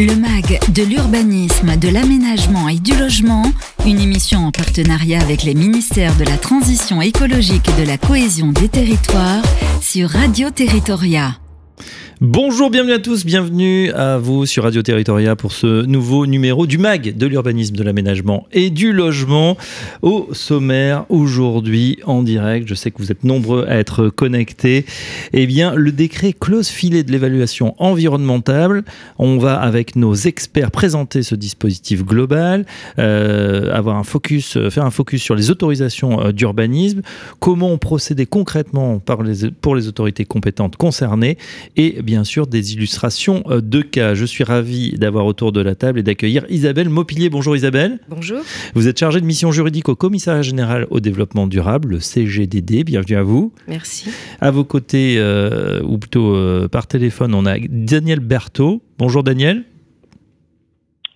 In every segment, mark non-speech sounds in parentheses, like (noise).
Le MAG de l'urbanisme, de l'aménagement et du logement, une émission en partenariat avec les ministères de la Transition écologique et de la cohésion des territoires sur Radio Territoria. Bonjour, bienvenue à tous, bienvenue à vous sur Radio Territoria pour ce nouveau numéro du MAG de l'urbanisme, de l'aménagement et du logement. Au sommaire, aujourd'hui en direct, je sais que vous êtes nombreux à être connectés, eh bien le décret clause filet de l'évaluation environnementale, on va avec nos experts présenter ce dispositif global, euh, avoir un focus, faire un focus sur les autorisations euh, d'urbanisme, comment procéder concrètement pour les autorités compétentes concernées et sûr des illustrations euh, de cas. Je suis ravi d'avoir autour de la table et d'accueillir Isabelle Maupilier. Bonjour Isabelle. Bonjour. Vous êtes chargée de mission juridique au Commissariat général au développement durable, le CGDD. Bienvenue à vous. Merci. À vos côtés, euh, ou plutôt euh, par téléphone, on a Daniel Berthaud. Bonjour Daniel.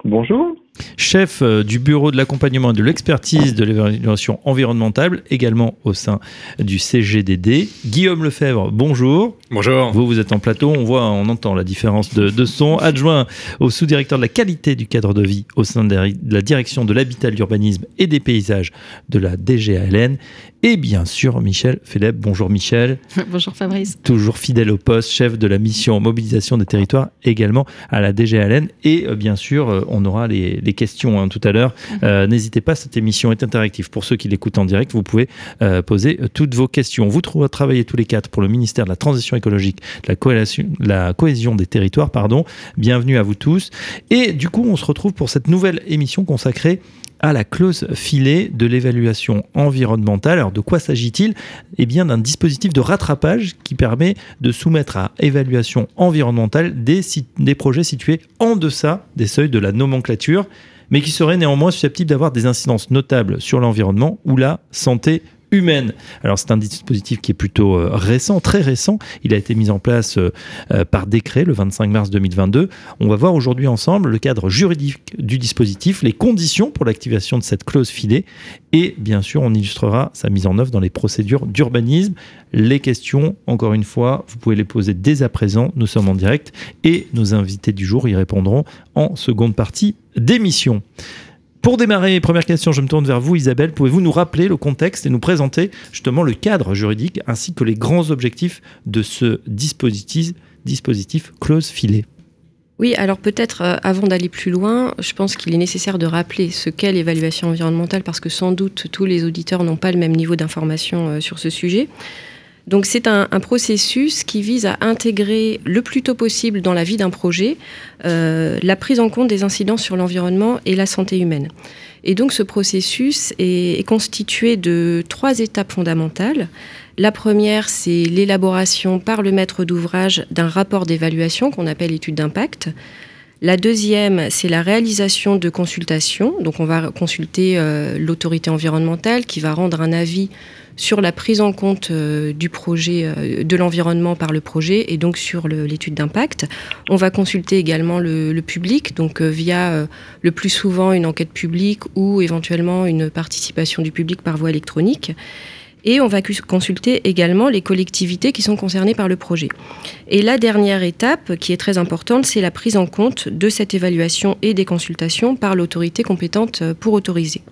Bonjour chef euh, du bureau de l'accompagnement et de l'expertise de l'évaluation environnementale, également au sein du CGDD. Guillaume Lefebvre, bonjour. Bonjour. Vous, vous êtes en plateau, on voit, on entend la différence de, son. Adjoint au sous-directeur de la qualité du cadre de vie au sein de la direction de l'habitat, de l'urbanisme et des paysages de la DGALN. Et bien sûr, Michel Philippe. Bonjour Michel. (laughs) Bonjour Fabrice. Toujours fidèle au poste, chef de la mission mobilisation des territoires également à la DGALN. Et euh, bien sûr, euh, on aura les, les questions hein, tout à l'heure. Mhm. Euh, n'hésitez pas, cette émission est interactive. Pour ceux qui l'écoutent en direct, vous pouvez euh, poser toutes vos questions. Vous trouvez travailler tous les quatre pour le ministère de la Transition écologique, de la, cohésion, la cohésion des territoires. Pardon. Bienvenue à vous tous. Et du coup, on se retrouve pour cette nouvelle émission consacrée à la clause filet de l'évaluation environnementale. Alors de quoi s'agit-il? Eh bien d'un dispositif de rattrapage qui permet de soumettre à évaluation environnementale des, des projets situés en deçà des seuils de la nomenclature, mais qui seraient néanmoins susceptibles d'avoir des incidences notables sur l'environnement ou la santé Alors c'est un dispositif qui est plutôt euh, récent, très récent. Il a été mis en place euh, euh, par décret le 25 mars 2022. On va voir aujourd'hui ensemble le cadre juridique du dispositif, les conditions pour l'activation de cette clause filet et bien sûr on illustrera sa mise en œuvre dans les procédures d'urbanisme. Les questions, encore une fois, vous pouvez les poser dès à présent. Nous sommes en direct et nos invités du jour y répondront en seconde partie d'émission. Pour démarrer, première question, je me tourne vers vous Isabelle. Pouvez-vous nous rappeler le contexte et nous présenter justement le cadre juridique ainsi que les grands objectifs de ce dispositif, dispositif clause filet oui, alors peut-être euh, avant d'aller plus loin, je pense qu'il est nécessaire de rappeler ce qu'est l'évaluation environnementale parce que sans doute tous les auditeurs n'ont pas le même niveau d'information euh, sur ce sujet. Donc c'est un, processus qui vise à intégrer le plus tôt possible dans la vie d'un projet euh, la prise en compte des incidences sur l'environnement et la santé humaine. Et donc ce processus est, constitué de trois étapes fondamentales. La première, c'est l'élaboration par le maître d'ouvrage d'un rapport d'évaluation qu'on appelle étude d'impact. La deuxième, c'est la réalisation de consultations. Donc on va consulter euh, l'autorité environnementale qui va rendre un avis sur la prise en compte euh, du projet, euh, de l'environnement par le projet et donc sur l'étude d'impact. On va consulter également le, public, donc via le plus souvent une enquête publique ou éventuellement une participation du public par voie électronique. Et on va consulter également les collectivités qui sont concernées par le projet. Et la dernière étape, qui est très importante, c'est la prise en compte de cette évaluation et des consultations par l'autorité compétente pour autoriser.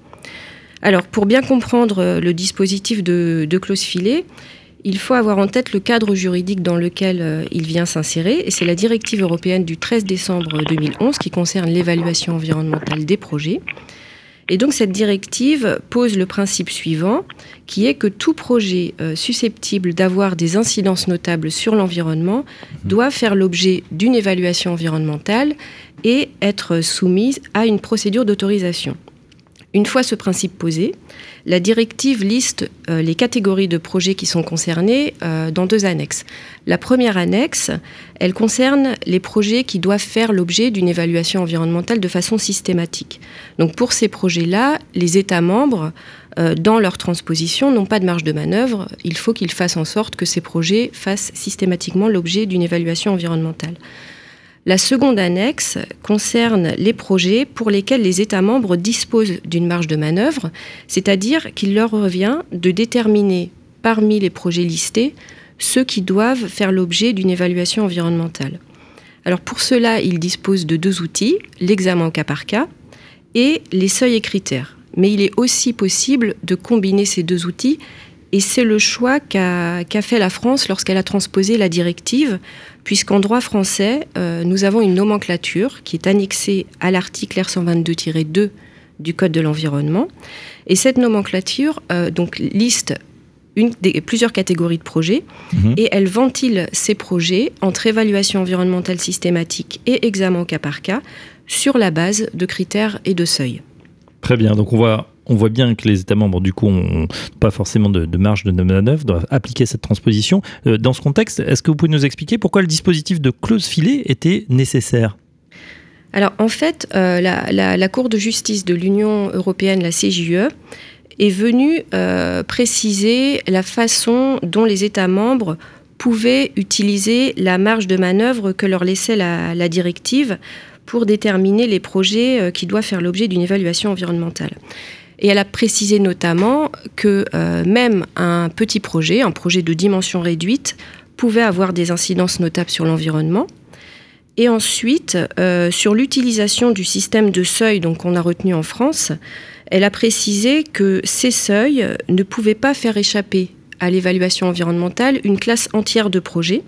Alors, pour bien comprendre euh, le dispositif de, clause filet, il faut avoir en tête le cadre juridique dans lequel euh, il vient s'insérer, et c'est la directive européenne du 13 décembre 2011 qui concerne l'évaluation environnementale des projets. Et donc cette directive pose le principe suivant, qui est que tout projet euh, susceptible d'avoir des incidences notables sur l'environnement doit faire l'objet d'une évaluation environnementale et être soumise à une procédure d'autorisation. Une fois ce principe posé, la directive liste euh, les catégories de projets qui sont concernés euh, dans deux annexes. La première annexe, elle concerne les projets qui doivent faire l'objet d'une évaluation environnementale de façon systématique. Donc pour ces projets-là, les États membres, euh, dans leur transposition, n'ont pas de marge de manœuvre. Il faut qu'ils fassent en sorte que ces projets fassent systématiquement l'objet d'une évaluation environnementale. La seconde annexe concerne les projets pour lesquels les États membres disposent d'une marge de manœuvre, c'est-à-dire qu'il leur revient de déterminer parmi les projets listés ceux qui doivent faire l'objet d'une évaluation environnementale. Alors pour cela, il dispose de deux outils, l'examen cas par cas et les seuils et critères. Mais il est aussi possible de combiner ces deux outils et c'est le choix qu'a fait la France lorsqu'elle a transposé la directive, puisqu'en droit français, euh, nous avons une nomenclature qui est annexée à l'article R122-2 du Code de l'environnement. Et cette nomenclature euh, donc, liste une des, plusieurs catégories de projets mhm. et elle ventile ces projets entre évaluation environnementale systématique et examen au cas par cas sur la base de critères et de seuils. Très bien, donc on voit on voit bien que les États membres, du coup, n'ont pas forcément de, marge de manœuvre, doivent appliquer cette transposition. Euh, dans ce contexte, est-ce que vous pouvez nous expliquer pourquoi le dispositif de clause filet était nécessaire? Alors en fait, euh, la, Cour de justice de l'Union européenne, la CJUE, est venue euh, préciser la façon dont les États membres pouvaient utiliser la marge de manœuvre que leur laissait la directive pour déterminer les projets qui doivent faire l'objet d'une évaluation environnementale. Et elle a précisé notamment que euh, même un petit projet, un projet de dimension réduite, pouvait avoir des incidences notables sur l'environnement. Et ensuite, euh, sur l'utilisation du système de seuil qu'on a retenu en France, elle a précisé que ces seuils ne pouvaient pas faire échapper à l'évaluation environnementale une classe entière de projets,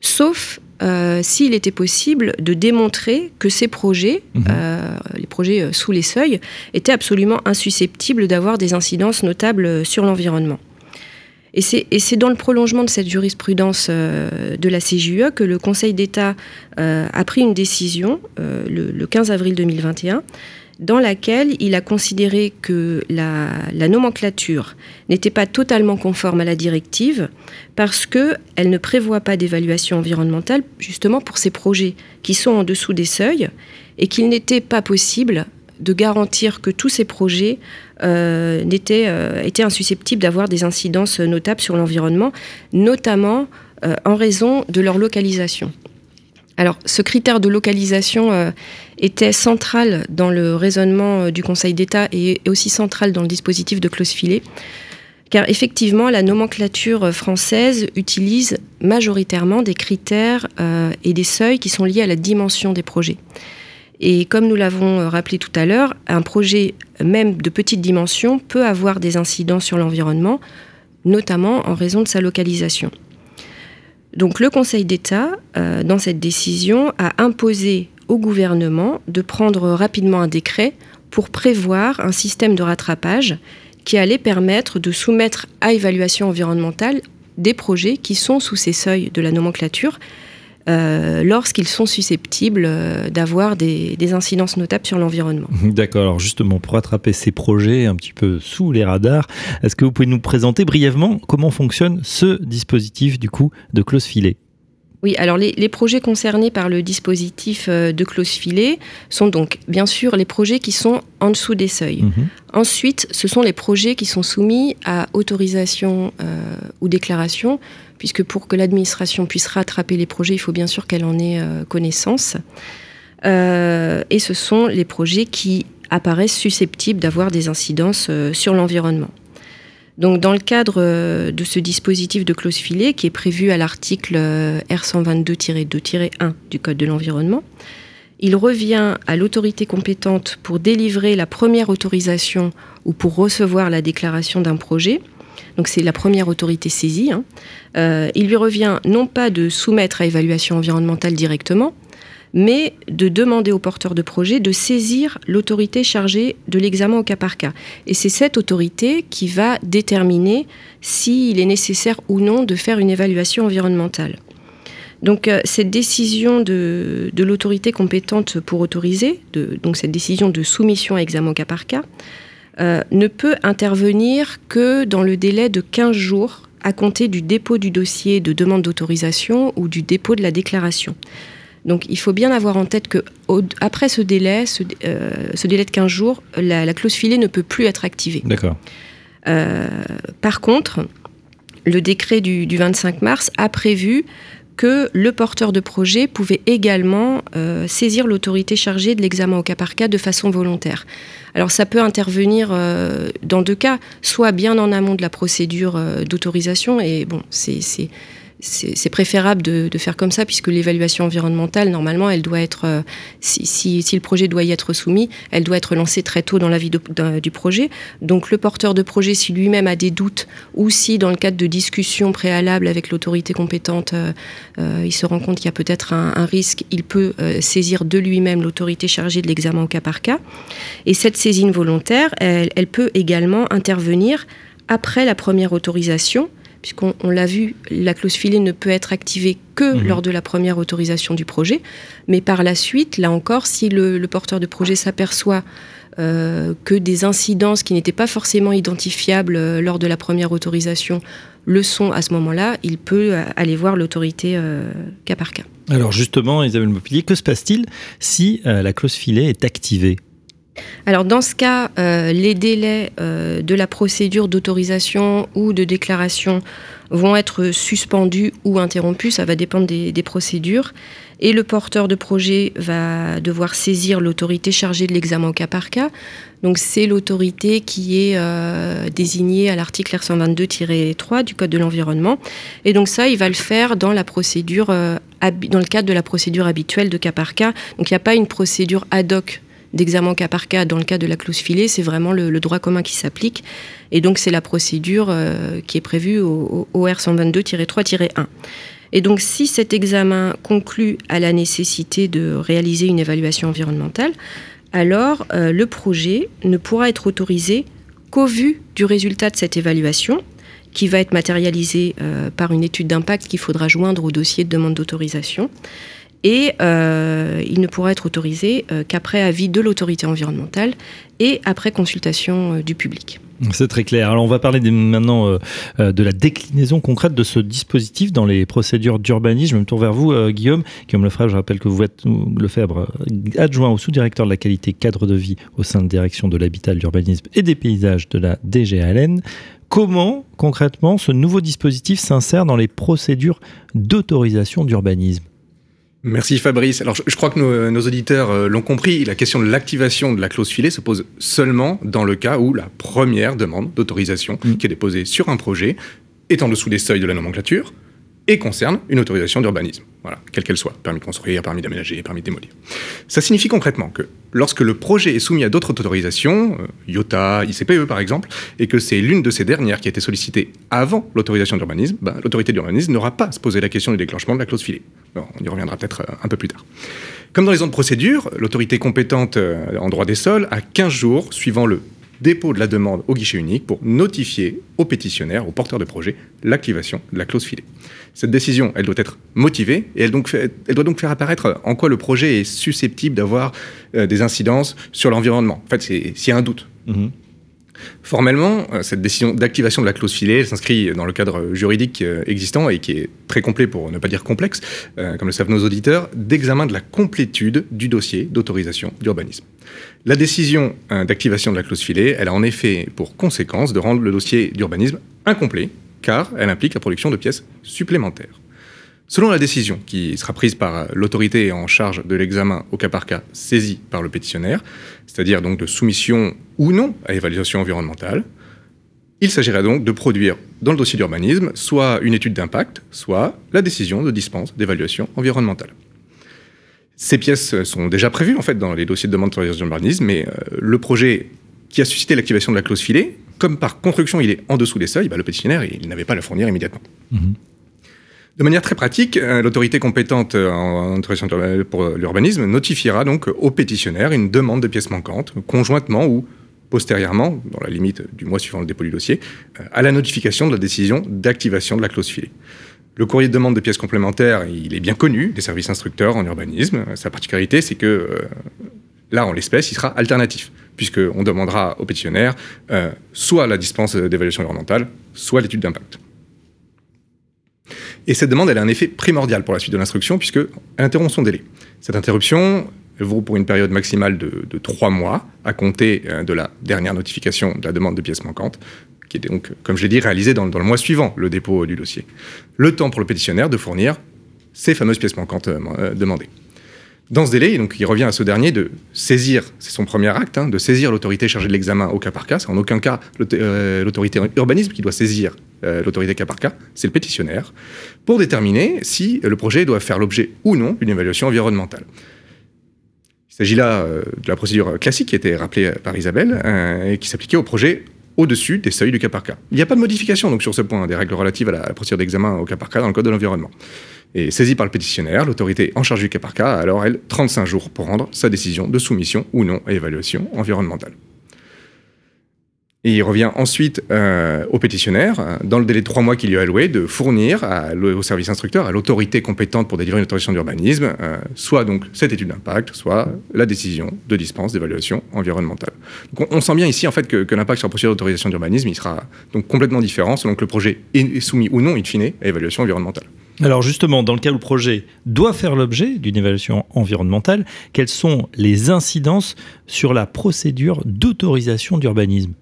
sauf euh, s'il était possible de démontrer que ces projets, mhm. euh, les projets euh, sous les seuils, étaient absolument insusceptibles d'avoir des incidences notables sur l'environnement. Et c'est dans le prolongement de cette jurisprudence de la CJUE que le Conseil d'État a pris une décision le, le, 15 avril 2021 dans laquelle il a considéré que la, nomenclature n'était pas totalement conforme à la directive parce qu'elle ne prévoit pas d'évaluation environnementale justement pour ces projets qui sont en dessous des seuils et qu'il n'était pas possible de garantir que tous ces projets euh, euh, étaient, insusceptibles d'avoir des incidences notables sur l'environnement, notamment euh, en raison de leur localisation. Alors, ce critère de localisation euh, était central dans le raisonnement euh, du Conseil d'État et aussi central dans le dispositif de clause filet, car effectivement, la nomenclature euh, française utilise majoritairement des critères et des seuils qui sont liés à la dimension des projets. Et comme nous l'avons rappelé tout à l'heure, un projet même de petite dimension peut avoir des incidents sur l'environnement, notamment en raison de sa localisation. Donc le Conseil d'État, euh, dans cette décision, a imposé au gouvernement de prendre rapidement un décret pour prévoir un système de rattrapage qui allait permettre de soumettre à évaluation environnementale des projets qui sont sous ces seuils de la nomenclature euh, lorsqu'ils sont susceptibles euh, d'avoir des, incidences notables sur l'environnement. (laughs) D'accord, alors justement, pour attraper ces projets un petit peu sous les radars, est-ce que vous pouvez nous présenter brièvement comment fonctionne ce dispositif du coup de clause filet oui, alors les, projets concernés par le dispositif euh, de clause filet sont donc bien sûr les projets qui sont en dessous des seuils. Mhm. Ensuite, ce sont les projets qui sont soumis à autorisation ou déclaration puisque pour que l'administration puisse rattraper les projets, il faut bien sûr qu'elle en ait euh, connaissance. Euh, et ce sont les projets qui apparaissent susceptibles d'avoir des incidences euh, sur l'environnement. Donc, dans le cadre de ce dispositif de clause filet qui est prévu à l'article R122-2-1 du Code de l'environnement, il revient à l'autorité compétente pour délivrer la première autorisation ou pour recevoir la déclaration d'un projet donc c'est la première autorité saisie. Hein. Euh, il lui revient non pas de soumettre à évaluation environnementale directement, mais de demander au porteur de projet de saisir l'autorité chargée de l'examen au cas par cas. Et c'est cette autorité qui va déterminer s'il est nécessaire ou non de faire une évaluation environnementale. Donc euh, cette décision de, l'autorité compétente pour autoriser, donc cette décision de soumission à examen au cas par cas, euh, ne peut intervenir que dans le délai de 15 jours à compter du dépôt du dossier de demande d'autorisation ou du dépôt de la déclaration. Donc il faut bien avoir en tête que après ce délai, ce, euh, délai de 15 jours, la, clause filet ne peut plus être activée. D'accord. Euh, par contre, le décret du, du, 25 mars a prévu que le porteur de projet pouvait également euh, saisir l'autorité chargée de l'examen au cas par cas de façon volontaire. Alors ça peut intervenir euh, dans deux cas, soit bien en amont de la procédure euh, d'autorisation, et bon, c'est c'est préférable de, faire comme ça, puisque l'évaluation environnementale, normalement, elle doit être, euh, si, le projet doit y être soumis, elle doit être lancée très tôt dans la vie du projet. Donc le porteur de projet, si lui-même a des doutes, ou si dans le cadre de discussions préalables avec l'autorité compétente, euh, euh, il se rend compte qu'il y a peut-être un, risque, il peut saisir de lui-même l'autorité chargée de l'examen cas par cas. Et cette saisine volontaire, elle peut également intervenir après la première autorisation puisqu'on l'a vu, la clause filet ne peut être activée que mhm. lors de la première autorisation du projet. Mais par la suite, là encore, si le, porteur de projet s'aperçoit euh, que des incidences qui n'étaient pas forcément identifiables euh, lors de la première autorisation le sont à ce moment-là, il peut euh, aller voir l'autorité cas par cas. Alors justement, Isabelle Mopilier, que se passe-t-il si la clause filet est activée? Alors dans ce cas, euh, les délais euh, de la procédure d'autorisation ou de déclaration vont être suspendus ou interrompus, ça va dépendre des, procédures. Et le porteur de projet va devoir saisir l'autorité chargée de l'examen au cas par cas. Donc c'est l'autorité qui est euh, désignée à l'article R122-3 du Code de l'environnement. Et donc ça, il va le faire dans dans le cadre de la procédure habituelle de cas par cas. Donc il n'y a pas une procédure ad hoc d'examen cas par cas dans le cas de la clause filet, c'est vraiment le, droit commun qui s'applique. Et donc c'est la procédure euh, qui est prévue au, R 122-3-1. Et donc si cet examen conclut à la nécessité de réaliser une évaluation environnementale, alors euh, le projet ne pourra être autorisé qu'au vu du résultat de cette évaluation qui va être matérialisé euh, par une étude d'impact qu'il faudra joindre au dossier de demande d'autorisation et euh, il ne pourra être autorisé euh, qu'après avis de l'autorité environnementale et après consultation euh, du public. C'est très clair. Alors on va parler maintenant de la déclinaison concrète de ce dispositif dans les procédures d'urbanisme. Je me tourne vers vous, Guillaume. Guillaume Lefebvre, je rappelle que vous êtes Lefebvre, adjoint au sous-directeur de la qualité cadre de vie au sein de direction de l'habitat, de l'urbanisme et des paysages de la DGALN. Comment concrètement ce nouveau dispositif s'insère dans les procédures d'autorisation d'urbanisme? Merci Fabrice. Alors je, crois que nos, auditeurs euh, l'ont compris, la question de l'activation de la clause filet se pose seulement dans le cas où la première demande d'autorisation mm. qui est déposée sur un projet est en dessous des seuils de la nomenclature, et concerne une autorisation d'urbanisme, quelle qu'elle soit, permis de construire, permis d'aménager, permis de démolir. Ça signifie concrètement que lorsque le projet est soumis à d'autres autorisations, euh, IOTA, ICPE par exemple, et que c'est l'une de ces dernières qui a été sollicitée avant l'autorisation d'urbanisme, ben, l'autorité d'urbanisme n'aura pas à se poser la question du déclenchement de la clause filet. on y reviendra peut-être euh, un peu plus tard. Comme dans les autres procédures, l'autorité compétente euh, en droit des sols a 15 jours suivant le dépôt de la demande au guichet unique pour notifier au pétitionnaire, au porteur de projet, l'activation de la clause filet. Cette décision, elle doit être motivée et elle, donc elle doit donc faire apparaître en quoi le projet est susceptible d'avoir euh, des incidences sur l'environnement. En fait, s'il y a un doute. Mhm. Formellement, euh, cette décision d'activation de la clause filet s'inscrit dans le cadre juridique euh, existant et qui est très complet pour ne pas dire complexe, comme le savent nos auditeurs, d'examen de la complétude du dossier d'autorisation d'urbanisme. La décision euh, d'activation de la clause filet, elle a en effet pour conséquence de rendre le dossier d'urbanisme incomplet, car elle implique la production de pièces supplémentaires. Selon la décision qui sera prise par l'autorité en charge de l'examen au cas par cas saisi par le pétitionnaire, c'est-à-dire donc de soumission ou non à évaluation environnementale, il s'agira donc de produire dans le dossier d'urbanisme soit une étude d'impact, soit la décision de dispense d'évaluation environnementale. Ces pièces sont déjà prévues en fait dans les dossiers de demande d'autorisation d'urbanisme, mais euh, le projet qui a suscité l'activation de la clause filet, comme par construction il est en dessous des seuils, bah, le pétitionnaire il n'avait pas à la fournir immédiatement. Mhm. De manière très pratique, euh, l'autorité compétente en autorisation pour l'urbanisme notifiera donc au pétitionnaire une demande de pièces manquantes, conjointement ou postérieurement, dans la limite du mois suivant le dépôt du dossier, euh, à la notification de la décision d'activation de la clause filet. Le courrier de demande de pièces complémentaires, il est bien connu des services instructeurs en urbanisme. Sa particularité, c'est que euh, là, en l'espèce, il sera alternatif, puisqu'on demandera au pétitionnaire euh, soit la dispense d'évaluation environnementale, soit l'étude d'impact. Et cette demande, elle a un effet primordial pour la suite de l'instruction, puisqu'elle interrompt son délai. Cette interruption vaut pour une période maximale de, trois mois, à compter euh, de la dernière notification de la demande de pièces manquantes, qui est donc, comme je l'ai dit, réalisé dans, le mois suivant le dépôt du dossier. Le temps pour le pétitionnaire de fournir ces fameuses pièces manquantes euh, demandées. Dans ce délai, donc, il revient à ce dernier de saisir, c'est son premier acte, hein, de saisir l'autorité chargée de l'examen au cas par cas. C'est en aucun cas euh, l'autorité urbanisme qui doit saisir euh, l'autorité cas par cas, c'est le pétitionnaire, pour déterminer si le projet doit faire l'objet ou non d'une évaluation environnementale. Il s'agit là euh, de la procédure classique qui été rappelée par Isabelle et qui s'appliquait au projet au-dessus des seuils du cas par cas. Il n'y a pas de modification donc sur ce point des règles relatives à la procédure d'examen au cas par cas dans le Code de l'environnement est saisie par le pétitionnaire, l'autorité en charge du cas par cas a alors, elle, 35 jours pour rendre sa décision de soumission ou non à évaluation environnementale. Et il revient ensuite euh, au pétitionnaire, dans le délai de trois mois qu'il lui a alloué, de fournir au service instructeur, à l'autorité compétente pour délivrer une autorisation d'urbanisme, euh, soit donc cette étude d'impact, soit la décision de dispense d'évaluation environnementale. Donc on, sent bien ici en fait que, l'impact sur la procédure d'autorisation d'urbanisme, sera donc complètement différent selon que le projet est soumis ou non, in fine, à évaluation environnementale. Alors justement, dans le cas où le projet doit faire l'objet d'une évaluation environnementale, quelles sont les incidences sur la procédure d'autorisation d'urbanisme?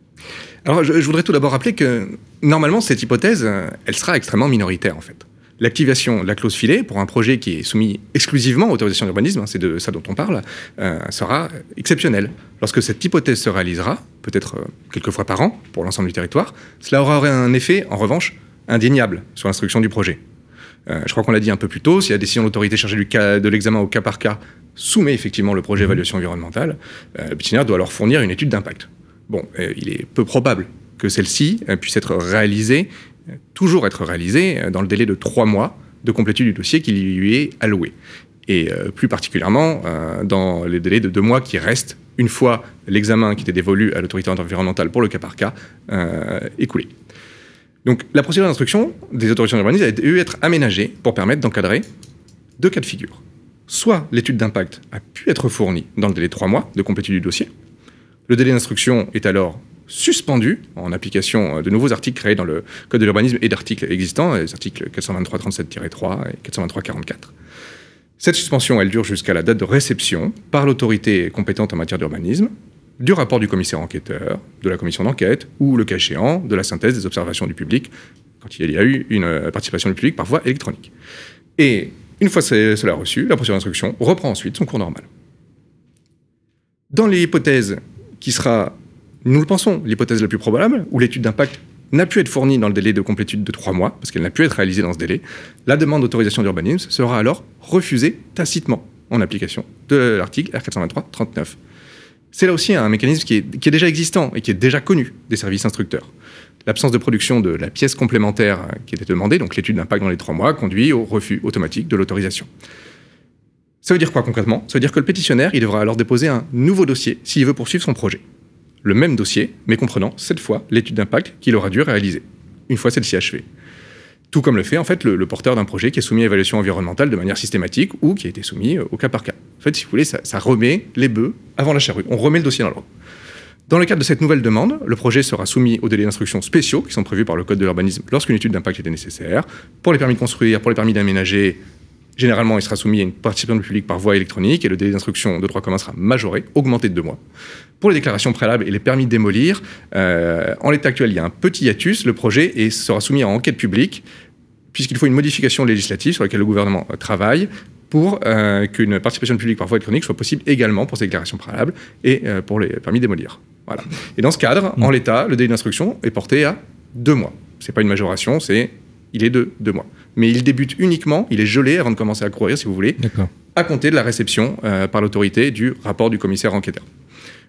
Alors, je, voudrais tout d'abord rappeler que normalement, cette hypothèse, euh, elle sera extrêmement minoritaire en fait. L'activation de la clause filet pour un projet qui est soumis exclusivement à autorisation d'urbanisme, hein, c'est de ça dont on parle, euh, sera exceptionnelle. Lorsque cette hypothèse se réalisera, peut-être euh, quelques fois par an pour l'ensemble du territoire, cela aura un effet, en revanche, indéniable sur l'instruction du projet. Euh, je crois qu'on l'a dit un peu plus tôt, si la décision de l'autorité chargée du cas, de l'examen au cas par cas soumet effectivement le projet mhm. d'évaluation environnementale, le pétitionnaire doit alors fournir une étude d'impact. Bon, euh, il est peu probable que celle-ci puisse être réalisée, toujours être réalisée, dans le délai de trois mois de complétude du dossier qui lui est alloué. Et plus particulièrement dans les délais de deux mois qui restent une fois l'examen qui était dévolu à l'autorité environnementale pour le cas par cas écoulé. Donc la procédure d'instruction des autorisations d'urbanisme a dû être aménagée pour permettre d'encadrer deux cas de figure. Soit l'étude d'impact a pu être fournie dans le délai de trois mois de complétude du dossier. Le délai d'instruction est alors suspendu en application de nouveaux articles créés dans le Code de l'urbanisme et d'articles existants, les articles 423-37-3 et 423-44. Cette suspension, elle dure jusqu'à la date de réception par l'autorité compétente en matière d'urbanisme du rapport du commissaire enquêteur, de la commission d'enquête, ou le cas échéant, de la synthèse des observations du public, quand il y a eu une euh, participation du public par voie électronique. Et une fois cela reçu, la procédure d'instruction reprend ensuite son cours normal. Dans l'hypothèse qui sera, nous le pensons, l'hypothèse la plus probable, où l'étude d'impact n'a pu être fournie dans le délai de complétude de trois mois, parce qu'elle n'a pu être réalisée dans ce délai, la demande d'autorisation d'urbanisme sera alors refusée tacitement en application de l'article R423-39 c'est là aussi un mécanisme qui est, déjà existant et qui est déjà connu des services instructeurs. L'absence de production de la pièce complémentaire qui était demandée, donc l'étude d'impact dans les trois mois, conduit au refus automatique de l'autorisation. Ça veut dire quoi concrètement? Ça veut dire que le pétitionnaire, il devra alors déposer un nouveau dossier s'il veut poursuivre son projet. Le même dossier, mais comprenant cette fois l'étude d'impact qu'il aura dû réaliser, une fois celle-ci achevée. Tout comme le fait en fait le, porteur d'un projet qui est soumis à évaluation environnementale de manière systématique ou qui a été soumis euh, au cas par cas. En fait, si vous voulez, ça, remet les bœufs avant la charrue. On remet le dossier dans l'ordre. Dans le cadre de cette nouvelle demande, le projet sera soumis aux délais d'instruction spéciaux qui sont prévus par le Code de l'urbanisme lorsqu'une étude d'impact était nécessaire. Pour les permis de construire, pour les permis d'aménager, généralement, il sera soumis à une participation du public par voie électronique et le délai d'instruction de droit commun sera majoré, augmenté de deux mois. Pour les déclarations préalables et les permis de démolir, euh, en l'état actuel, il y a un petit hiatus. Le projet sera soumis à enquête publique puisqu'il faut une modification législative sur laquelle le gouvernement euh, travaille pour euh, qu'une participation publique par voie électronique soit possible également pour ces déclarations préalables et pour les permis de démolir. Voilà. Et dans ce cadre, en l'état, le délai d'instruction est porté à deux mois. C'est pas une majoration, c'est il est de deux mois. Mais il débute uniquement, il est gelé avant de commencer à courir, si vous voulez, à compter de la réception par l'autorité du rapport du commissaire enquêteur.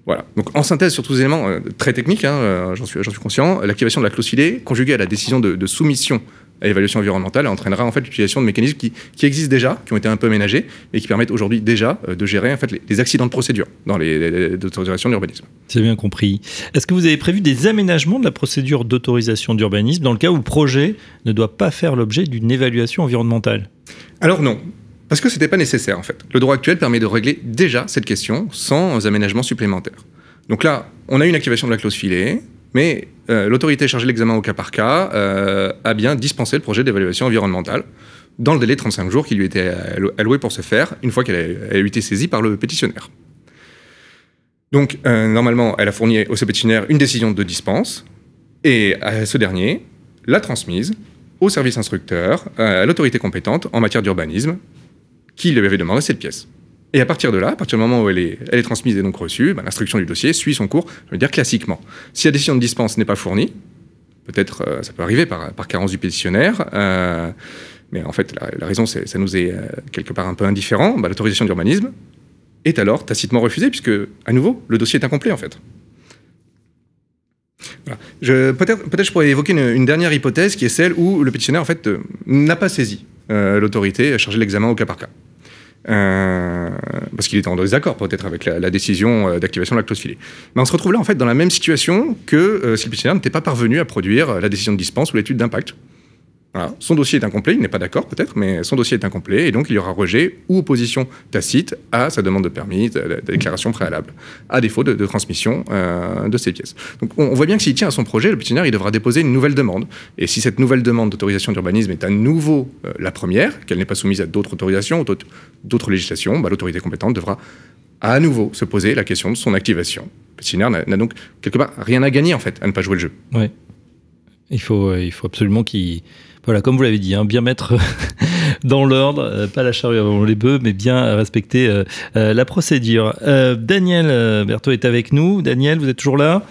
Voilà. Donc en synthèse sur tous ces éléments très techniques, hein, j'en suis, suis, conscient, l'activation de la clause filet conjuguée à la décision de, de soumission à l'évaluation environnementale entraînera en fait l'utilisation de mécanismes qui, existent déjà, qui ont été un peu aménagés et qui permettent aujourd'hui déjà euh, de gérer en fait les, accidents de procédure dans les, autorisations d'urbanisme. C'est bien compris. Est-ce que vous avez prévu des aménagements de la procédure d'autorisation d'urbanisme dans le cas où le projet ne doit pas faire l'objet d'une évaluation environnementale? Alors non. Parce que ce n'était pas nécessaire en fait. Le droit actuel permet de régler déjà cette question sans aménagement supplémentaire. Donc là, on a une activation de la clause filet, mais euh, l'autorité chargée de l'examen au cas par cas euh, a bien dispensé le projet d'évaluation environnementale dans le délai de 35 jours qui lui était alloué pour ce faire, une fois qu'elle a, été saisie par le pétitionnaire. Donc, euh, normalement, elle a fourni au pétitionnaire une décision de dispense, et à ce dernier l'a transmise au service instructeur, à l'autorité compétente en matière d'urbanisme, qui lui avait demandé cette pièce. Et à partir de là, à partir du moment où elle est, transmise et donc reçue, ben, l'instruction du dossier suit son cours, je veux dire classiquement. Si la décision de dispense n'est pas fournie, peut-être euh, ça peut arriver par, carence du pétitionnaire, euh, mais en fait la, raison, ça nous est euh, quelque part un peu indifférent, ben, l'autorisation d'urbanisme est alors tacitement refusée, puisque, à nouveau, le dossier est incomplet en fait. Voilà. Peut-être peut je pourrais évoquer une, une, dernière hypothèse qui est celle où le pétitionnaire en fait, n'a pas saisi l'autorité chargée de l'examen au cas par cas. Euh, parce qu'il était en désaccord peut-être avec la, décision euh, d'activation de la clause filet. Mais on se retrouve là en fait dans la même situation que euh, si le pétitionnaire n'était pas parvenu à produire la décision de dispense ou l'étude d'impact. Son dossier est incomplet, il n'est pas d'accord peut-être, mais son dossier est incomplet et donc il y aura rejet ou opposition tacite à sa demande de permis, de, de déclaration préalable, à défaut de, transmission euh, de ces pièces. Donc on, voit bien que s'il tient à son projet, le pétitionnaire il devra déposer une nouvelle demande. Et si cette nouvelle demande d'autorisation d'urbanisme est à nouveau euh, la première, qu'elle n'est pas soumise à d'autres autorisations ou d'autres législations, bah, l'autorité compétente devra à nouveau se poser la question de son activation. Le pétitionnaire n'a donc quelque part rien à gagner en fait à ne pas jouer le jeu. Faut, euh, il faut absolument qu'il voilà, comme vous l'avez dit, hein, bien mettre (laughs) dans l'ordre, euh, pas la charrue avant les bœufs, mais bien respecter euh, euh, la procédure. Euh, Daniel euh, Berthaud est avec nous. Daniel, vous êtes toujours là?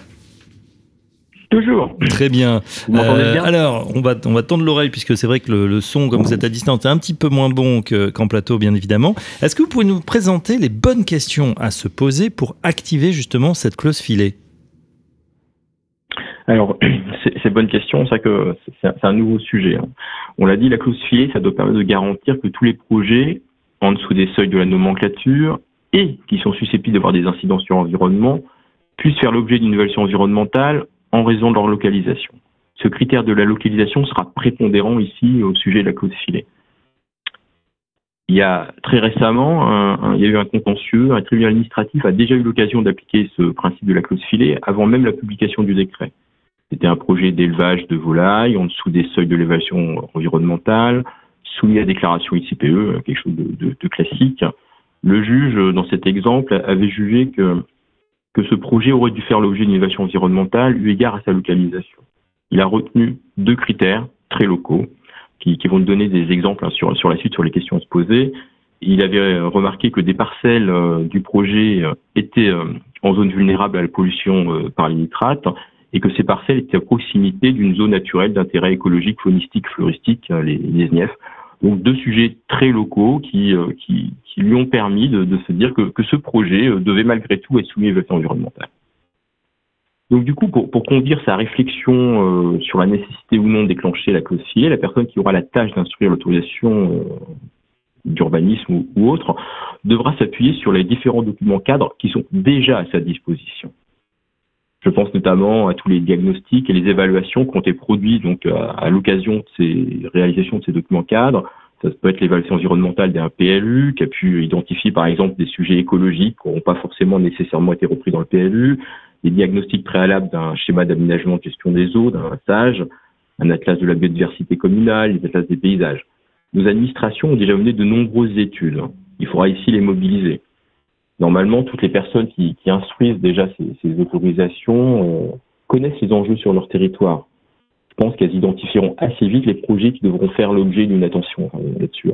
Toujours. Très bien. bien? alors, on va, on va tendre l'oreille puisque c'est vrai que le, le, son, comme vous êtes à distance, est un petit peu moins bon qu'en plateau, bien évidemment. Est-ce que vous pouvez nous présenter les bonnes questions à se poser pour activer justement cette clause filet alors, (clears throat) c'est bonne question, c'est un nouveau sujet. Hein. On l'a dit, la clause filet, ça doit permettre de garantir que tous les projets en dessous des seuils de la nomenclature et qui sont susceptibles d'avoir des incidences sur l'environnement puissent faire l'objet d'une évaluation environnementale en raison de leur localisation. Ce critère de la localisation sera prépondérant ici au sujet de la clause filet. Il y a très récemment, il y a eu un contentieux, un tribunal administratif a déjà eu l'occasion d'appliquer ce principe de la clause filet avant même la publication du décret. C'était un projet d'élevage de volailles en dessous des seuils de l'évaluation environnementale, soumis à déclaration ICPE, quelque chose de, classique. Le juge, dans cet exemple, avait jugé que, ce projet aurait dû faire l'objet d'une évaluation environnementale eu égard à sa localisation. Il a retenu deux critères très locaux qui, qui vont donner des exemples hein, sur, sur la suite sur les questions à se poser. Il avait remarqué que des parcelles euh, du projet euh, étaient euh, en zone vulnérable à la pollution par les nitrates et que ces parcelles étaient à proximité d'une zone naturelle d'intérêt écologique, faunistique, floristique, euh, les, les. Donc deux sujets très locaux qui, euh, lui ont permis de, se dire que, ce projet euh, devait malgré tout être soumis à l'évaluation environnementale. Donc du coup, pour, conduire sa réflexion sur la nécessité ou non de déclencher la clause filet, la personne qui aura la tâche d'instruire l'autorisation d'urbanisme ou autre devra s'appuyer sur les différents documents cadres qui sont déjà à sa disposition. Je pense notamment à tous les diagnostics et les évaluations qui ont été produits à, l'occasion de ces réalisations de ces documents cadres. Ça peut être l'évaluation environnementale d'un PLU qui a pu identifier par exemple des sujets écologiques qui n'ont pas forcément nécessairement été repris dans le PLU, les diagnostics préalables d'un schéma d'aménagement de gestion des eaux, d'un SAGE, un atlas de la biodiversité communale, les atlas des paysages. Nos administrations ont déjà mené de nombreuses études. Il faudra ici les mobiliser normalement, toutes les personnes qui, instruisent déjà ces, autorisations euh, connaissent les enjeux sur leur territoire. Je pense qu'elles identifieront assez vite les projets qui devront faire l'objet d'une attention euh, là-dessus.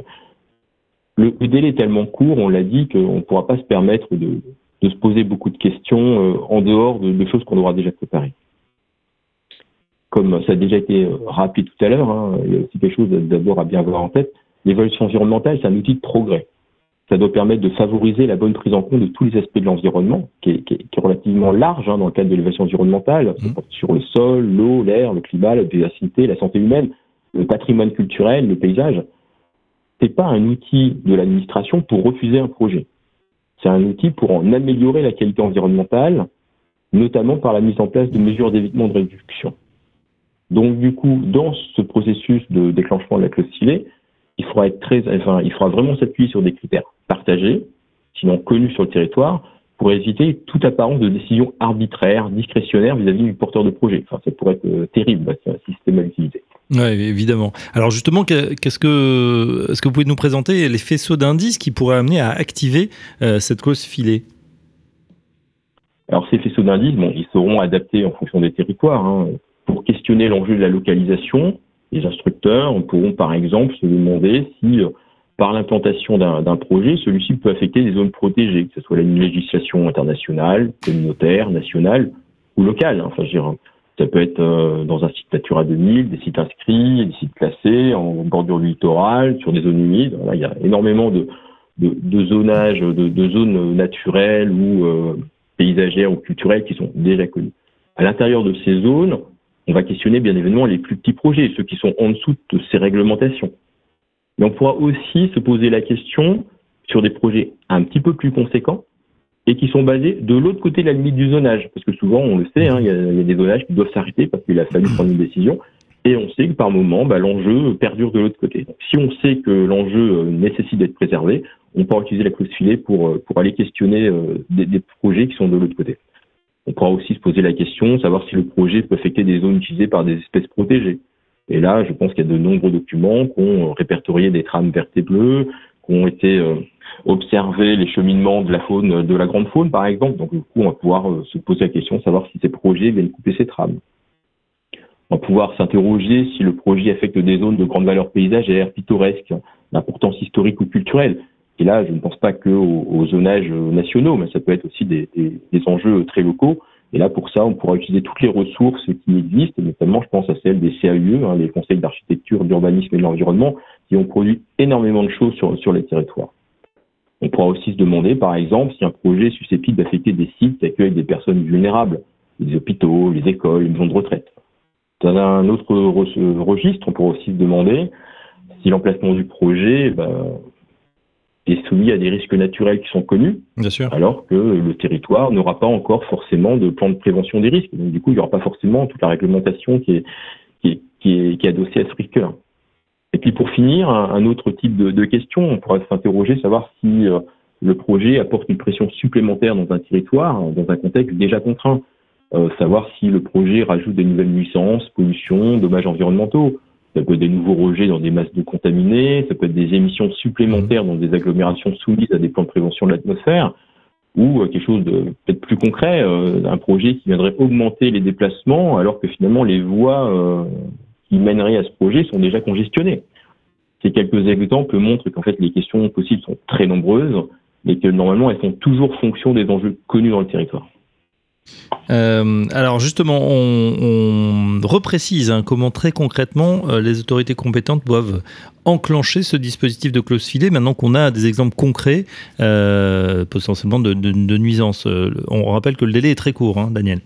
Le, délai est tellement court, on l'a dit, qu'on ne pourra pas se permettre de, se poser beaucoup de questions euh, en dehors de, de choses qu'on aura déjà préparées. Comme ça a déjà été euh, rappelé tout à l'heure, hein, il y a aussi quelque chose d'abord à bien avoir en tête. L'évolution environnementale, c'est un outil de progrès ça doit permettre de favoriser la bonne prise en compte de tous les aspects de l'environnement, qui, qui, qui est, relativement large hein, dans le cadre de l'évaluation environnementale, mmh. sur le sol, l'eau, l'air, le climat, la biodiversité, la santé humaine, le patrimoine culturel, le paysage. C'est pas un outil de l'administration pour refuser un projet. C'est un outil pour en améliorer la qualité environnementale, notamment par la mise en place de mesures d'évitement de réduction. Donc, du coup, dans ce processus de déclenchement de la clause il faudra être très, enfin, il faudra vraiment s'appuyer sur des critères partagés, sinon connus sur le territoire, pour éviter toute apparence de décision arbitraire, discrétionnaire vis-à-vis du porteur de projet. Enfin, ça pourrait être euh, terrible si un système mal utilisé. Oui, évidemment. Alors justement, qu'est-ce que, est-ce que vous pouvez nous présenter les faisceaux d'indices qui pourraient amener à activer euh, cette clause filet Alors ces faisceaux d'indices, bon, ils seront adaptés en fonction des territoires. Hein. Pour questionner l'enjeu de la localisation, les instructeurs pourront par exemple se demander si par l'implantation d'un projet, celui-ci peut affecter des zones protégées, que ce soit la législation internationale, communautaire, nationale ou locale. Enfin, je ça peut être euh, dans un site Natura 2000, des sites inscrits, des sites classés, en bordure du littoral, sur des zones humides. il y a énormément de, de, de zonage, de, de, zones naturelles ou euh, paysagères ou culturelles qui sont déjà connues. À l'intérieur de ces zones, on va questionner bien évidemment les plus petits projets, ceux qui sont en dessous de ces réglementations. Mais on pourra aussi se poser la question sur des projets un petit peu plus conséquents et qui sont basés de l'autre côté de la limite du zonage. Parce que souvent, on le sait, hein, il y, a des zonages qui doivent s'arrêter parce qu'il a fallu (clears throat) prendre une décision. Et on sait que par moment, bah, l'enjeu perdure de l'autre côté. Donc, si on sait que l'enjeu euh, nécessite d'être préservé, on pourra utiliser la clause filet pour, euh, pour aller questionner euh, des, des, projets qui sont de l'autre côté. On pourra aussi se poser la question, savoir si le projet peut affecter des zones utilisées par des espèces protégées. Et là, je pense qu'il y a de nombreux documents qui ont répertorié des trames vertes et bleues, qui ont été observer les cheminements de la faune, de la grande faune, par exemple. Donc, du coup, on va pouvoir euh, se poser la question de savoir si ces projets viennent couper ces trames. On va pouvoir s'interroger si le projet affecte des zones de grande valeur paysagère, pittoresque, d'importance historique ou culturelle. Et là, je ne pense pas qu'aux aux zonages nationaux, mais ça peut être aussi des, enjeux très locaux. Et là, pour ça, on pourra utiliser toutes les ressources qui existent, notamment, je pense à celles des CAUE, hein, les conseils d'architecture, d'urbanisme et de l'environnement, qui ont produit énormément de choses sur, sur les territoires. On pourra aussi se demander, par exemple, si un projet est susceptible d'affecter des sites qui accueillent des personnes vulnérables, les hôpitaux, les écoles, les maisons de retraite. Dans un autre registre, on pourra aussi se demander si l'emplacement du projet ben, est soumis à des risques naturels qui sont connus, Bien sûr. alors que le territoire n'aura pas encore forcément de plan de prévention des risques. Donc, du coup, il n'y aura pas forcément toute la réglementation qui est, qui est, qui est, qui est adossée à ce risque-là. Et puis pour finir, un, autre type de, de question, on pourrait s'interroger, savoir si euh, le projet apporte une pression supplémentaire dans un territoire, dans un contexte déjà contraint. Euh, savoir si le projet rajoute des nouvelles nuisances, pollution, dommages environnementaux. Ça peut être des nouveaux rejets dans des masses de contaminés, ça peut être des émissions supplémentaires dans des agglomérations soumises à des plans de prévention de l'atmosphère, ou euh, quelque chose de peut-être plus concret, euh, un projet qui viendrait augmenter les déplacements alors que finalement les voies qui mèneraient à ce projet sont déjà congestionnés. Ces quelques exemples montrent qu'en fait les questions possibles sont très nombreuses, mais que normalement elles font toujours fonction des enjeux connus dans le territoire. Euh, alors justement, on, reprécise hein, comment très concrètement euh, les autorités compétentes doivent enclencher ce dispositif de clause filet maintenant qu'on a des exemples concrets euh, potentiellement de, de, nuisances. on rappelle que le délai est très court, hein, Daniel.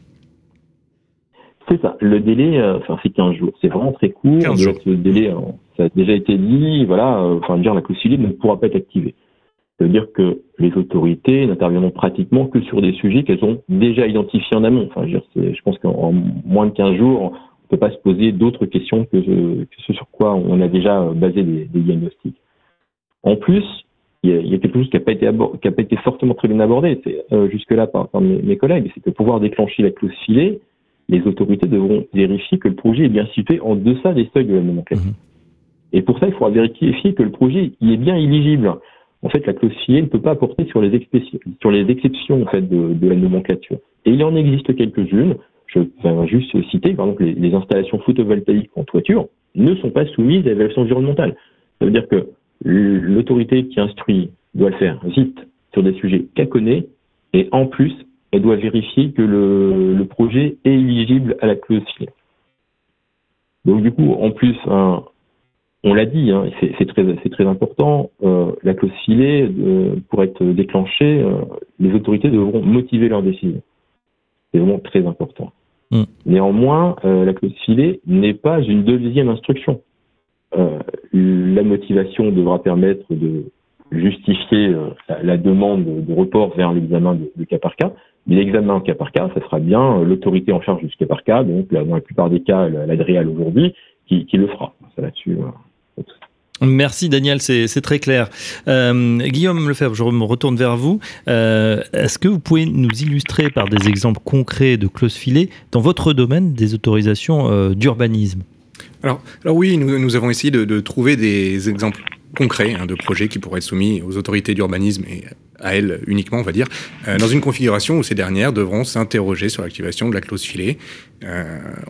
C'est ça. Le délai, enfin, c'est 15 jours. C'est vraiment très court. 15 jours. Le délai, ça a déjà été dit. Voilà. Enfin, dire la clause ne pourra pas être activée. Ça veut dire que les autorités n'interviendront pratiquement que sur des sujets qu'elles ont déjà identifiés en amont. Enfin, je, je pense qu'en moins de 15 jours, on ne peut pas se poser d'autres questions que, ce sur quoi on a déjà basé des, diagnostics. En plus, il y, a, quelque chose qui n'a pas, été pas fortement très bien abordé jusque-là par, par mes, mes, collègues, c'est que pouvoir déclencher la clause filet, les autorités devront vérifier que le projet est bien situé en deçà des seuils de la nomenclature. Mhm. Et pour ça, il faudra vérifier que le projet y est bien éligible. En fait, la clause fiée ne peut pas apporter sur les, exceptions en fait, de, la nomenclature. Et il en existe quelques-unes. Je vais juste citer, par exemple, les, installations photovoltaïques en toiture ne sont pas soumises à l'évaluation environnementale. Ça veut dire que l'autorité qui instruit doit le faire vite sur des sujets qu'elle connaît et en plus elle doit vérifier que le, projet est éligible à la clause filet. Donc du coup, en plus, on l'a dit, hein, c'est très, très important, euh, la clause filet, euh, pour être déclenchée, euh, les autorités devront motiver leur décision. C'est vraiment très important. Mm. Néanmoins, la clause filet n'est pas une deuxième instruction. la motivation devra permettre de justifier la, demande de report vers l'examen de, cas par cas, mais l'examen cas par cas, ça sera bien l'autorité en charge du cas par cas, donc dans la plupart des cas, l'ADREAL aujourd'hui, qui, le fera. Ça là-dessus. Merci Daniel, c'est très clair. Euh, Guillaume Lefebvre, je me retourne vers vous. Euh, est-ce que vous pouvez nous illustrer par des exemples concrets de clauses filées dans votre domaine des autorisations d'urbanisme? Alors, oui, nous, avons essayé de, trouver des exemples concrets hein, de projets qui pourraient être soumis aux autorités d'urbanisme à elles uniquement, on va dire, dans une configuration où ces dernières devront s'interroger sur l'activation de la clause filet.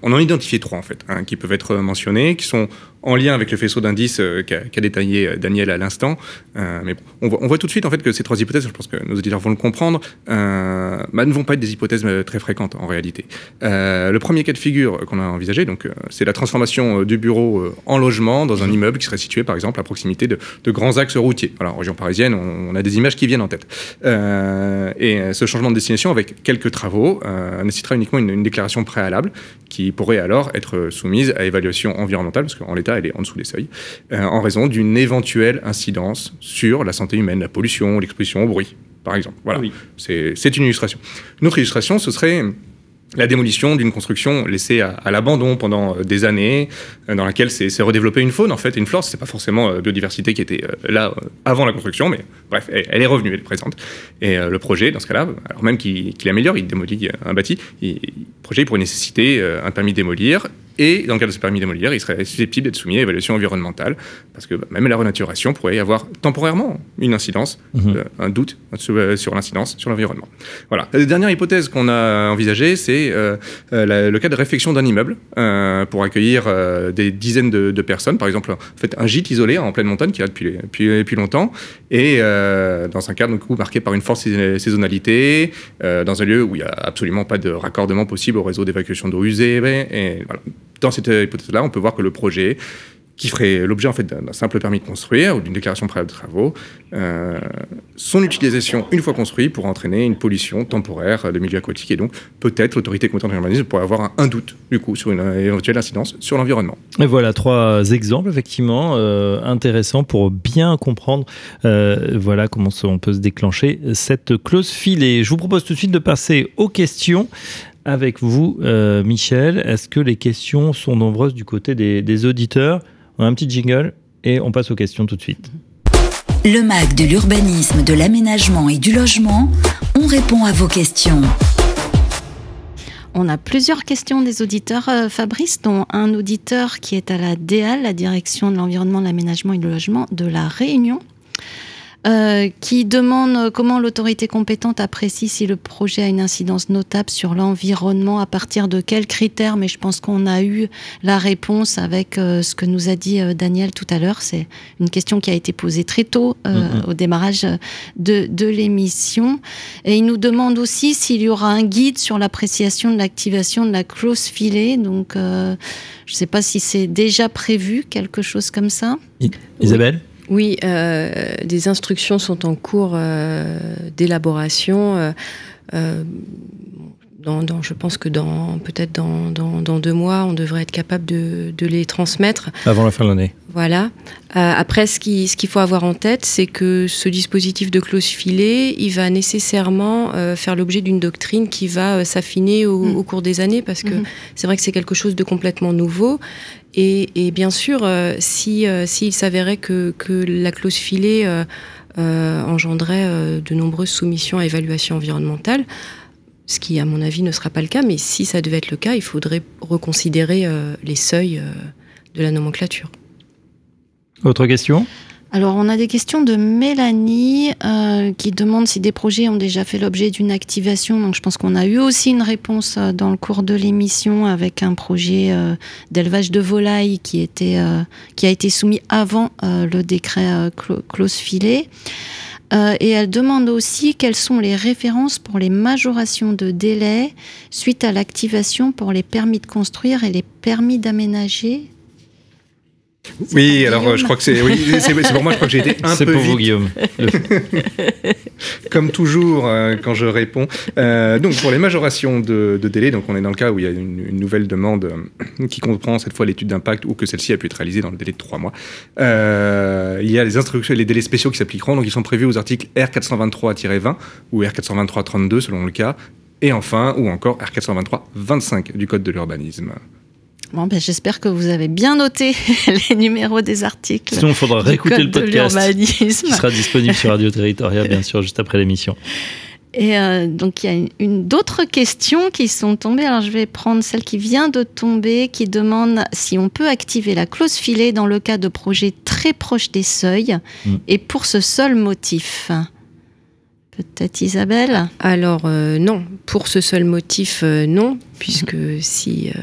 on en identifie trois en fait, hein, qui peuvent être mentionnés, qui sont en lien avec le faisceau d'indices euh, qu'a détaillé euh, Daniel à l'instant. Euh, mais on, voit, tout de suite en fait que ces trois hypothèses, je pense que nos auditeurs vont le comprendre, bah, ne vont pas être des hypothèses très fréquentes en réalité. le premier cas de figure qu'on a envisagé, donc, c'est la transformation du bureau en logement dans un immeuble qui serait situé par exemple à proximité de, grands axes routiers. Alors en région parisienne, on, a des images qui viennent en tête. Et ce changement de destination avec quelques travaux nécessitera uniquement une, une déclaration préalable qui pourrait alors être soumise à évaluation environnementale, parce qu'en l'état, elle est en dessous des seuils, euh, en raison d'une éventuelle incidence sur la santé humaine, la pollution, l'exposition au bruit, par exemple. Voilà, c'est une illustration. Une autre illustration, ce serait la démolition d'une construction laissée à, l'abandon pendant euh, des années, euh, dans laquelle s'est redéveloppée une faune en fait, une flore. C'est pas forcément euh, biodiversité qui était là avant la construction, mais bref, elle, est revenue, elle est présente. Et le projet, dans ce cas-là, alors même qu'il améliore, il démolit un bâti, le projet pourrait nécessiter un permis de démolir et dans le cas de ce permis démolir, il serait susceptible d'être soumis à évaluation environnementale, parce que même la renaturation pourrait y avoir temporairement une incidence, mhm. euh, un doute euh, sur, l'incidence sur l'environnement. Voilà. La dernière hypothèse qu'on a envisagée, c'est euh, le cas de réfection d'un immeuble pour accueillir des dizaines de, personnes, par exemple, en fait, un gîte isolé en pleine montagne qui a depuis, depuis, longtemps, et dans un cadre coup, marqué par une forte saisonnalité, dans un lieu où il n'y a absolument pas de raccordement possible au réseau d'évacuation d'eau usée, et voilà dans cette hypothèse-là, on peut voir que le projet qui ferait l'objet en fait d'un simple permis de construire ou d'une déclaration préalable de travaux, euh, son utilisation une fois construit pour entraîner une pollution temporaire de milieu aquatique et donc peut-être l'autorité compétente en urbanisme pourrait avoir un, doute du coup sur une éventuelle incidence sur l'environnement. Et voilà trois exemples effectivement euh, intéressants pour bien comprendre euh, voilà comment on peut se déclencher cette clause filée. Je vous propose tout de suite de passer aux questions avec vous, euh, Michel. Est-ce que les questions sont nombreuses du côté des, auditeurs On a un petit jingle et on passe aux questions tout de suite. Le MAC de l'urbanisme, de l'aménagement et du logement, on répond à vos questions. On a plusieurs questions des auditeurs, euh, Fabrice, dont un auditeur qui est à la DEAL, la Direction de l'environnement, de l'aménagement et du logement de la Réunion. Euh, qui demande comment l'autorité compétente apprécie si le projet a une incidence notable sur l'environnement, à partir de quels critères, mais je pense qu'on a eu la réponse avec euh, ce que nous a dit euh, Daniel tout à l'heure. C'est une question qui a été posée très tôt mm-hmm. au démarrage de, de l'émission. Et il nous demande aussi s'il y aura un guide sur l'appréciation de l'activation de la clause filet. Donc, je ne sais pas si c'est déjà prévu, quelque chose comme ça. Isabelle? oui, euh, des instructions sont en cours euh, d'élaboration. Euh, dans, je pense que dans peut-être dans, dans, deux mois, on devrait être capable de, de les transmettre. Avant la fin de l'année. Voilà. après, ce qu'il ce qu'il faut avoir en tête, c'est que ce dispositif de clause filet, il va nécessairement faire l'objet d'une doctrine qui va s'affiner au, mm. au, cours des années, parce que mm-hmm. c'est vrai que c'est quelque chose de complètement nouveau. Et, bien sûr, euh, si euh, s'il s'avérait que, la clause filet euh, engendrait de nombreuses soumissions à évaluation environnementale, ce qui, à mon avis, ne sera pas le cas, mais si ça devait être le cas, il faudrait reconsidérer les seuils de la nomenclature. Autre question? Alors, on a des questions de Mélanie euh, qui demande si des projets ont déjà fait l'objet d'une activation. Donc, je pense qu'on a eu aussi une réponse euh, dans le cours de l'émission avec un projet euh, d'élevage de volailles qui, était, qui a été soumis avant le décret clause filet. Et elle demande aussi quelles sont les références pour les majorations de délai suite à l'activation pour les permis de construire et les permis d'aménager oui, alors je crois que c'est oui, pour moi, je crois que j'ai été un peu pour vite. vous, Guillaume. (laughs) Comme toujours euh, quand je réponds. Euh, donc pour les majorations de, délai, donc on est dans le cas où il y a une, nouvelle demande euh, qui comprend cette fois l'étude d'impact ou que celle-ci a pu être réalisée dans le délai de trois mois. il y a les instructions et les délais spéciaux qui s'appliqueront, donc ils sont prévus aux articles R423-20 ou R423-32 selon le cas, et enfin ou encore R423-25 du Code de l'urbanisme. Bon, ben, j'espère que vous avez bien noté (laughs) les numéros des articles. Sinon, il faudra réécouter le podcast qui sera disponible sur Radio Territoria, bien sûr, juste après l'émission. Et euh, donc, il y a une, d'autres questions qui sont tombées. Alors, je vais prendre celle qui vient de tomber, qui demande si on peut activer la clause filet dans le cas de projets très proches des seuils mm. et pour ce seul motif. Peut-être Isabelle? Alors non, pour ce seul motif, non, puisque si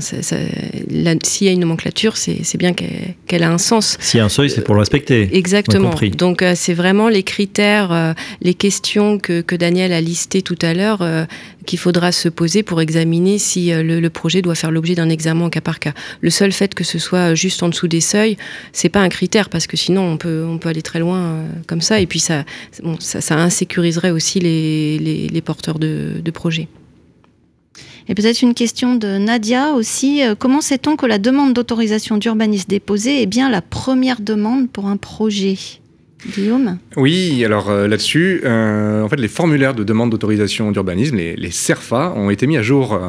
s'il y a une nomenclature, c'est bien qu'elle a un sens. S'il y a un seuil, c'est pour le respecter. Exactement. Donc euh, c'est vraiment les critères, euh, les questions que, Daniel a listées tout à l'heure euh, qu'il faudra se poser pour examiner si le, projet doit faire l'objet d'un examen au cas par cas. Le seul fait que ce soit juste en dessous des seuils, c'est pas un critère parce que sinon on peut, on peut aller très loin comme ça et puis ça, ça, insécuriserait aussi les, porteurs de, de projets. Et peut-être une question de Nadia aussi. Euh, comment sait-on que la demande d'autorisation d'urbanisme déposée est bien la première demande pour un projet? Guillaume? Oui, alors euh, là-dessus, euh, en fait, les formulaires de demande d'autorisation d'urbanisme, les, les, CERFA, ont été mis à jour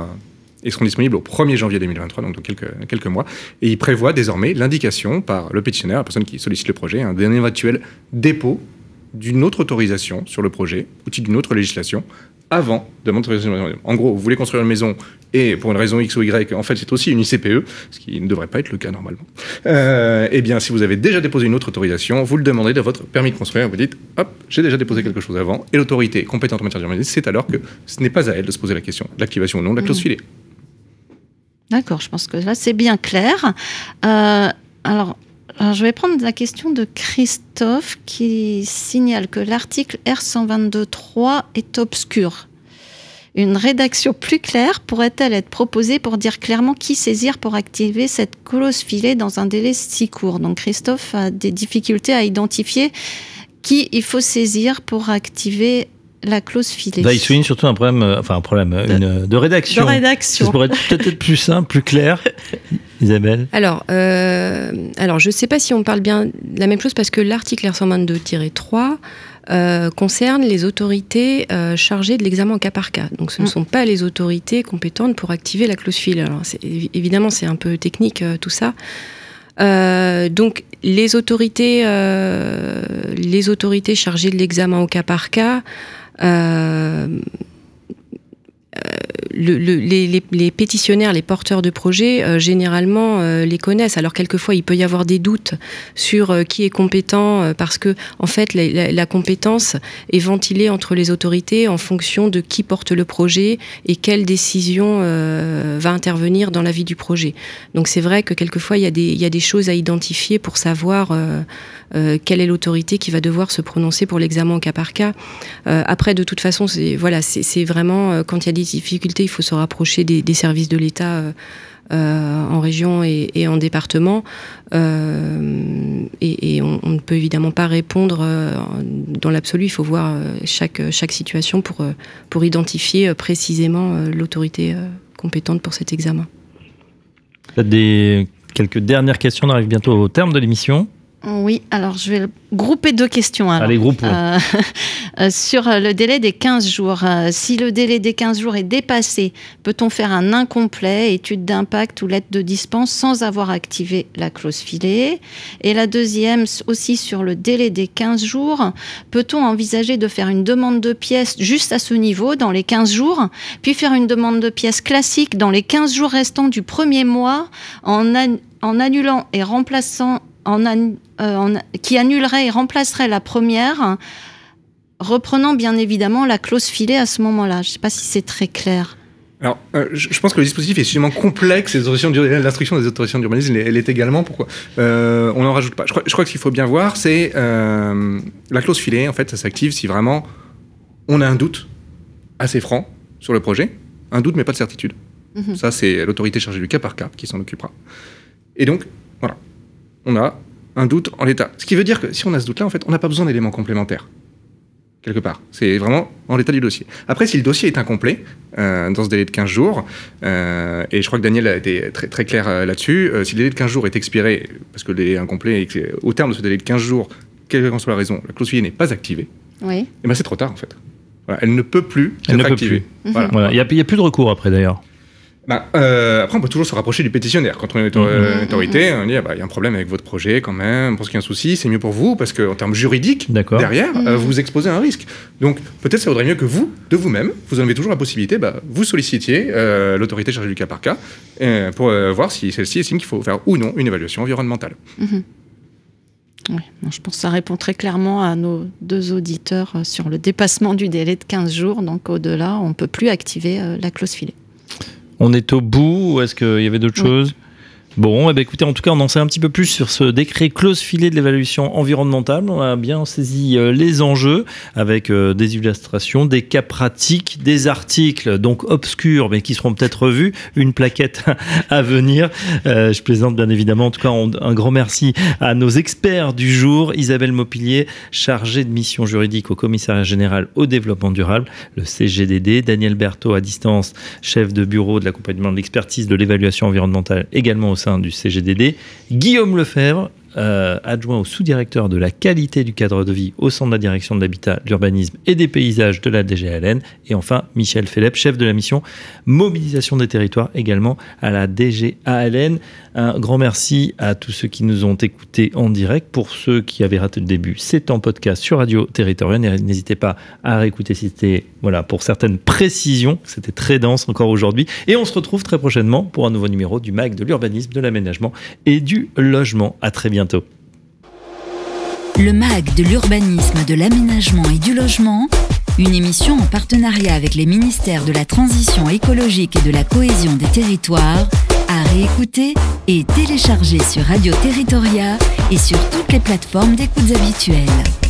et seront disponibles au 1er janvier 2023, donc dans quelques, mois. Et ils prévoient désormais l'indication par le pétitionnaire, la personne qui sollicite le projet, d'un éventuel dépôt d'une autre autorisation sur le projet, outil d'une autre législation, avant de monter En gros, vous voulez construire une maison et pour une raison X ou Y, en fait, c'est aussi une ICPE, ce qui ne devrait pas être le cas normalement. Euh, eh bien, si vous avez déjà déposé une autre autorisation, vous le demandez de votre permis de construire. Vous dites, hop, j'ai déjà déposé quelque chose avant, et l'autorité compétente en matière d'urbanisme, c'est alors que ce n'est pas à elle de se poser la question de l'activation ou non de la clause mmh. filet. D'accord, je pense que là c'est bien clair. Euh, alors, je vais prendre la question de Christophe qui signale que l'article R122.3 est obscur. Une rédaction plus claire pourrait-elle être proposée pour dire clairement qui saisir pour activer cette clause filet dans un délai si court? Donc Christophe a des difficultés à identifier qui il faut saisir pour activer la clause filet. Là, il souligne surtout un problème, euh, enfin un problème, euh, de, une, de rédaction. De rédaction. Ça pourrait être peut-être plus simple, plus clair. (laughs) Isabelle Alors, euh, alors je ne sais pas si on parle bien de la même chose parce que l'article R122-3 concerne les autorités chargées de l'examen en cas par cas. Donc ce ne mm. sont pas les autorités compétentes pour activer la clause filet. Alors évidemment, c'est un peu technique tout ça. donc les autorités, les autorités chargées de l'examen au cas par cas euh, le, les, pétitionnaires, les porteurs de projets, euh, généralement euh, les connaissent. Alors quelquefois, il peut y avoir des doutes sur euh, qui est compétent parce que, en fait, la, compétence est ventilée entre les autorités en fonction de qui porte le projet et quelle décision va intervenir dans la vie du projet. Donc c'est vrai que quelquefois, il y, a des, il y a des choses à identifier pour savoir quelle est l'autorité qui va devoir se prononcer pour l'examen au cas par cas. après, de toute façon, c'est voilà, c'est vraiment quand il y a des difficultés il faut se rapprocher des, services de l'État euh, euh, en région et, en département. Euh, et, on, ne peut évidemment pas répondre dans l'absolu. Il faut voir chaque, situation pour, pour identifier précisément l'autorité compétente pour cet examen. Des, quelques dernières questions. On arrive bientôt au terme de l'émission. Oui, alors je vais grouper deux questions. Allez. Euh, (laughs) euh, sur le délai des 15 jours. Euh, si le délai des 15 jours est dépassé, peut-on faire un incomplet, étude d'impact ou lettre de dispense sans avoir activé la clause filet Et la deuxième, aussi sur le délai des 15 jours, peut-on envisager de faire une demande de pièces juste à ce niveau, dans les 15 jours, puis faire une demande de pièces classique dans les 15 jours restants du premier mois en, en annulant et remplaçant euh, qui annulerait et remplacerait la première, reprenant bien évidemment la clause filet à ce moment-là. Je ne sais pas si c'est très clair. Alors, euh, je pense que le dispositif est suffisamment complexe, l'instruction des autorisations d'urbanisme, elle est également. Pourquoi euh, On n'en rajoute pas. Je crois, je crois que ce qu'il faut bien voir, c'est la clause filet, en fait, ça s'active si vraiment on a un doute assez franc sur le projet, un doute mais pas de certitude. Mhm. Ça, c'est l'autorité chargée du cas par cas qui s'en occupera. Et donc, voilà, on a un doute en l'état. Ce qui veut dire que si on a ce doute-là, en fait, on n'a pas besoin d'éléments complémentaires. Quelque part. C'est vraiment en l'état du dossier. Après, si le dossier est incomplet, euh, dans ce délai de 15 jours, euh, et je crois que Daniel a été très, très clair euh, là-dessus, si le délai de 15 jours est expiré, parce que le délai est incomplet, et que au terme de ce délai de 15 jours, quelle que soit la raison, la clause n'est pas activée, oui. et eh ben c'est trop tard en fait. elle ne peut plus être activée. Il n'y a, a plus de recours après d'ailleurs. Bah, euh, après, on peut toujours se rapprocher du pétitionnaire. Quand on est une mmh. autorité, on dit ah bah, il y a un problème avec votre projet quand même, on pense qu'il y a un souci, c'est mieux pour vous, parce qu'en termes juridiques, derrière, euh, vous exposez un risque. Donc peut-être ça vaudrait mieux que vous, de vous-même, vous en avez toujours la possibilité, bah, vous sollicitiez euh, l'autorité chargée du cas par cas pour voir si celle-ci estime qu'il faut faire ou non une évaluation environnementale. Mmh. Oui, je pense que ça répond très clairement à nos deux auditeurs sur le dépassement du délai de 15 jours. Donc au-delà, on ne peut plus activer euh, la clause filet. On est au bout ou est-ce qu'il y avait d'autres choses? Bon, eh ben, écoutez, en tout cas, on en sait un petit peu plus sur ce décret clause filet de l'évaluation environnementale. On a bien saisi euh, les enjeux avec euh, des illustrations, des cas pratiques, des articles donc obscurs mais qui seront peut-être revus, une plaquette (laughs) à venir. Euh, je plaisante bien évidemment. En tout cas, un grand merci à nos experts du jour, Isabelle Mopilier, chargée de mission juridique au commissariat général au développement durable, le CGDD, Daniel Berthaud à distance, chef de bureau de l'accompagnement de l'expertise de l'évaluation environnementale également au du CGDD, Guillaume Lefebvre, euh, adjoint au sous-directeur de la qualité du cadre de vie au sein de la direction de l'habitat, de l'urbanisme et des paysages de la DGALN. Et enfin, Michel Philippe, chef de la mission mobilisation des territoires également à la DGALN. Un grand merci à tous ceux qui nous ont écoutés en direct. Pour ceux qui avaient raté le début, c'est en podcast sur Radio Territoriale. N'hésitez pas à réécouter si c'était, voilà, pour certaines précisions. C'était très dense encore aujourd'hui. Et on se retrouve très prochainement pour un nouveau numéro du MAC de l'urbanisme, de l'aménagement et du logement. À très bientôt. Le MAG de l'urbanisme, de l'aménagement et du logement, une émission en partenariat avec les ministères de la Transition écologique et de la cohésion des territoires, à réécouter et télécharger sur Radio Territoria et sur toutes les plateformes d'écoute habituelles.